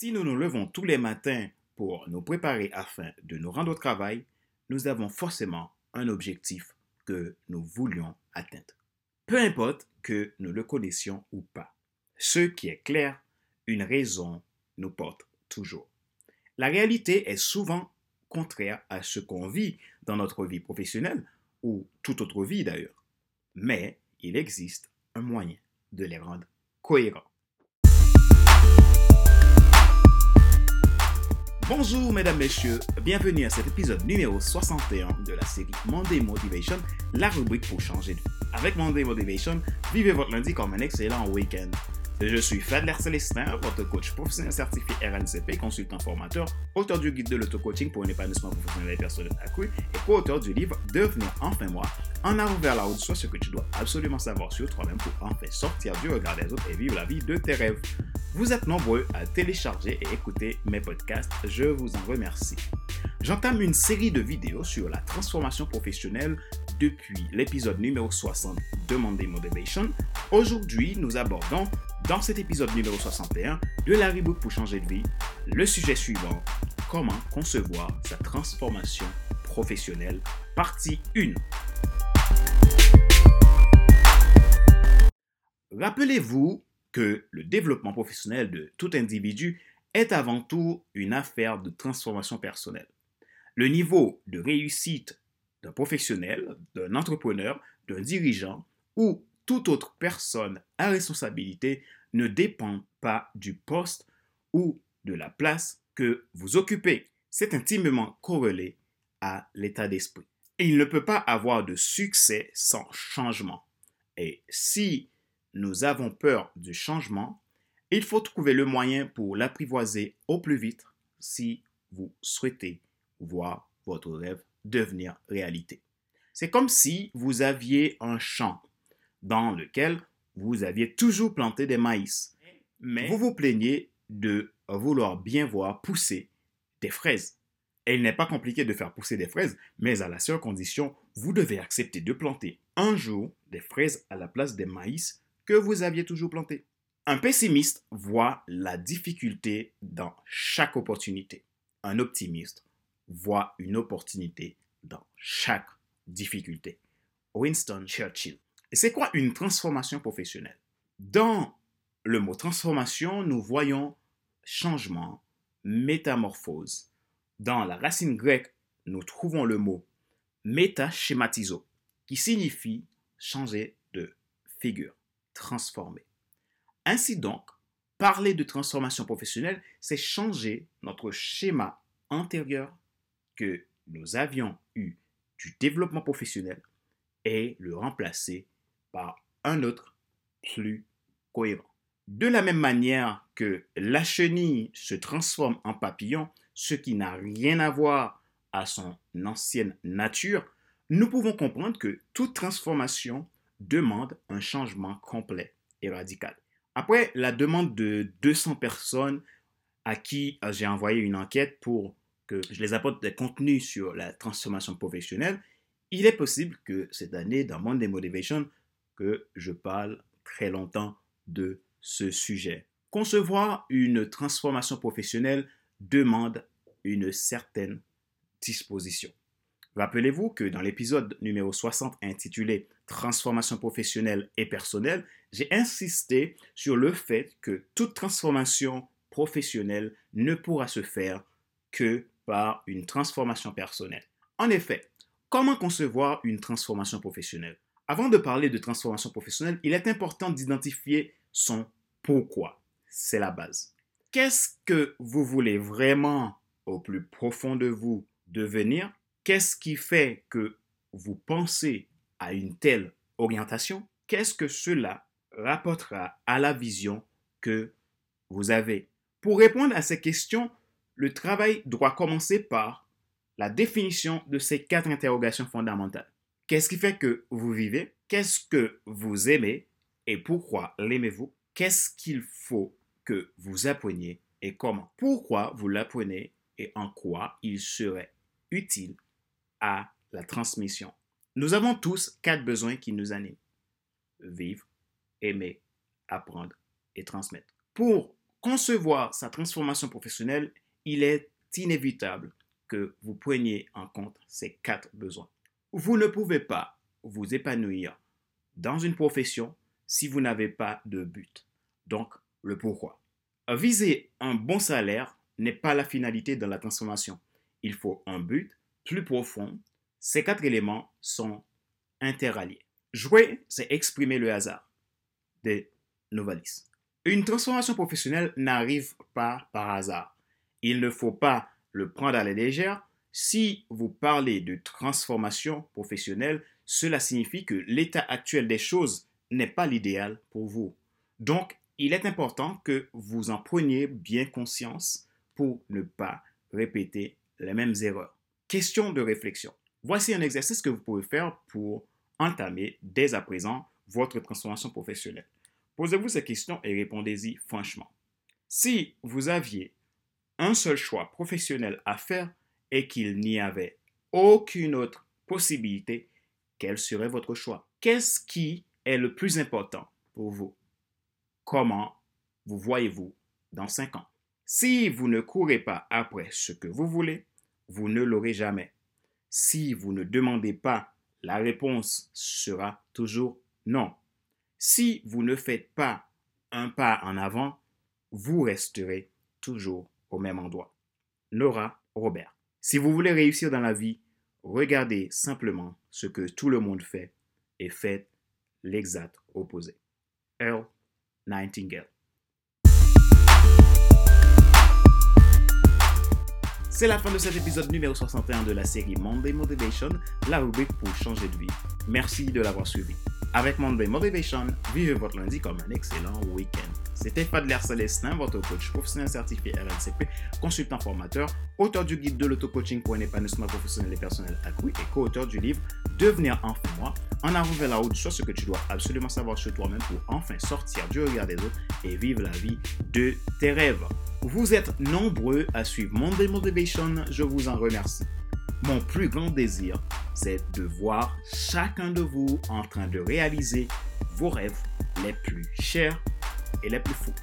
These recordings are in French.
Si nous nous levons tous les matins pour nous préparer afin de nous rendre au travail, nous avons forcément un objectif que nous voulions atteindre. Peu importe que nous le connaissions ou pas. Ce qui est clair, une raison nous porte toujours. La réalité est souvent contraire à ce qu'on vit dans notre vie professionnelle ou toute autre vie d'ailleurs. Mais il existe un moyen de les rendre cohérents. Bonjour mesdames, messieurs, bienvenue à cet épisode numéro 61 de la série Monday Motivation, la rubrique pour changer de vie. Avec Monday Motivation, vivez votre lundi comme un excellent week-end. Je suis Fadler Célestin, votre coach professionnel certifié RNCP, consultant formateur, auteur du guide de l'auto-coaching pour un épanouissement professionnel et personnel accru et co-auteur du livre Devenir enfin moi, en avant vers la route, soit ce que tu dois absolument savoir sur toi-même pour enfin sortir du regard des autres et vivre la vie de tes rêves. Vous êtes nombreux à télécharger et écouter mes podcasts, je vous en remercie. J'entame une série de vidéos sur la transformation professionnelle depuis l'épisode numéro 60 de Monday Motivation. Aujourd'hui, nous abordons dans cet épisode numéro 61 de la reboot pour changer de vie le sujet suivant, comment concevoir sa transformation professionnelle, partie 1. Rappelez-vous que le développement professionnel de tout individu est avant tout une affaire de transformation personnelle. Le niveau de réussite d'un professionnel, d'un entrepreneur, d'un dirigeant ou toute autre personne à responsabilité ne dépend pas du poste ou de la place que vous occupez. C'est intimement corrélé à l'état d'esprit. il ne peut pas avoir de succès sans changement. Et si nous avons peur du changement, il faut trouver le moyen pour l'apprivoiser au plus vite si vous souhaitez voir votre rêve devenir réalité. C'est comme si vous aviez un champ dans lequel vous aviez toujours planté des maïs, mais vous vous plaignez de vouloir bien voir pousser des fraises. Et il n'est pas compliqué de faire pousser des fraises, mais à la seule condition, vous devez accepter de planter un jour des fraises à la place des maïs que vous aviez toujours plantés. Un pessimiste voit la difficulté dans chaque opportunité. Un optimiste voit une opportunité dans chaque difficulté. Winston Churchill. Et c'est quoi une transformation professionnelle? Dans le mot transformation, nous voyons changement, métamorphose. Dans la racine grecque, nous trouvons le mot métaschématizo, qui signifie changer de figure, transformer. Ainsi donc, parler de transformation professionnelle, c'est changer notre schéma antérieur que nous avions eu du développement professionnel et le remplacer par un autre plus cohérent. De la même manière que la chenille se transforme en papillon, ce qui n'a rien à voir à son ancienne nature, nous pouvons comprendre que toute transformation demande un changement complet et radical. Après la demande de 200 personnes à qui j'ai envoyé une enquête pour que je les apporte des contenus sur la transformation professionnelle, il est possible que cette année, dans Monday Motivation, que je parle très longtemps de ce sujet. Concevoir une transformation professionnelle demande une certaine disposition. Rappelez-vous que dans l'épisode numéro 60 intitulé Transformation professionnelle et personnelle, j'ai insisté sur le fait que toute transformation professionnelle ne pourra se faire que par une transformation personnelle. En effet, comment concevoir une transformation professionnelle? Avant de parler de transformation professionnelle, il est important d'identifier son pourquoi. C'est la base. Qu'est-ce que vous voulez vraiment au plus profond de vous devenir? Qu'est-ce qui fait que vous pensez à une telle orientation? Qu'est-ce que cela rapportera à la vision que vous avez? Pour répondre à ces questions, le travail doit commencer par la définition de ces quatre interrogations fondamentales. Qu'est-ce qui fait que vous vivez? Qu'est-ce que vous aimez? Et pourquoi l'aimez-vous? Qu'est-ce qu'il faut que vous appreniez et comment? Pourquoi vous l'apprenez et en quoi il serait utile à la transmission Nous avons tous quatre besoins qui nous animent. Vivre, aimer, apprendre et transmettre. Pour concevoir sa transformation professionnelle, il est inévitable que vous preniez en compte ces quatre besoins. Vous ne pouvez pas vous épanouir dans une profession si vous n'avez pas de but. Donc, le pourquoi. Viser un bon salaire n'est pas la finalité de la transformation. Il faut un but plus profond. Ces quatre éléments sont interalliés. Jouer, c'est exprimer le hasard. Des Novalis. Une transformation professionnelle n'arrive pas par hasard. Il ne faut pas le prendre à la légère. Si vous parlez de transformation professionnelle, cela signifie que l'état actuel des choses n'est pas l'idéal pour vous. Donc, il est important que vous en preniez bien conscience pour ne pas répéter les mêmes erreurs. Question de réflexion. Voici un exercice que vous pouvez faire pour entamer dès à présent votre transformation professionnelle. Posez-vous ces questions et répondez-y franchement. Si vous aviez un seul choix professionnel à faire et qu'il n'y avait aucune autre possibilité, quel serait votre choix? Qu'est-ce qui est le plus important pour vous? Comment vous voyez-vous dans cinq ans? Si vous ne courez pas après ce que vous voulez, vous ne l'aurez jamais. Si vous ne demandez pas, la réponse sera toujours non. Si vous ne faites pas un pas en avant, vous resterez toujours au même endroit. Nora Robert. Si vous voulez réussir dans la vie, regardez simplement ce que tout le monde fait et faites l'exact opposé. Earl Nightingale. C'est la fin de cet épisode numéro 61 de la série Monday Motivation, la rubrique pour changer de vie. Merci de l'avoir suivi. Avec Monday Motivation, vivez votre lundi comme un excellent week-end. C'était Fadler Célestin, votre coach professionnel certifié RNCP, consultant formateur, auteur du guide de l'auto-coaching pour un épanouissement professionnel et personnel accru et co-auteur du livre Devenir enfin moi, en arrivant vers la route, soit ce que tu dois absolument savoir sur toi-même pour enfin sortir du regard des autres et vivre la vie de tes rêves. Vous êtes nombreux à suivre Monday Motivation, je vous en remercie. Mon plus grand désir, c'est de voir chacun de vous en train de réaliser vos rêves les plus chers et les plus fous.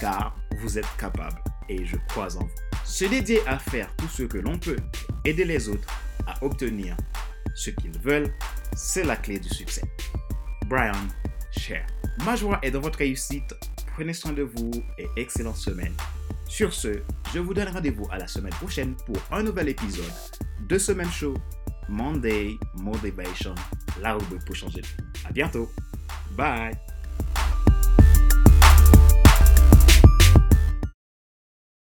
Car vous êtes capable et je crois en vous. Se dédier à faire tout ce que l'on peut, aider les autres à obtenir ce qu'ils veulent, c'est la clé du succès. Brian Cher. Ma joie est dans votre réussite. Prenez soin de vous et excellente semaine. Sur ce, je vous donne rendez-vous à la semaine prochaine pour un nouvel épisode de ce même show, Monday Motivation, la rubrique pour changer. À bientôt. Bye.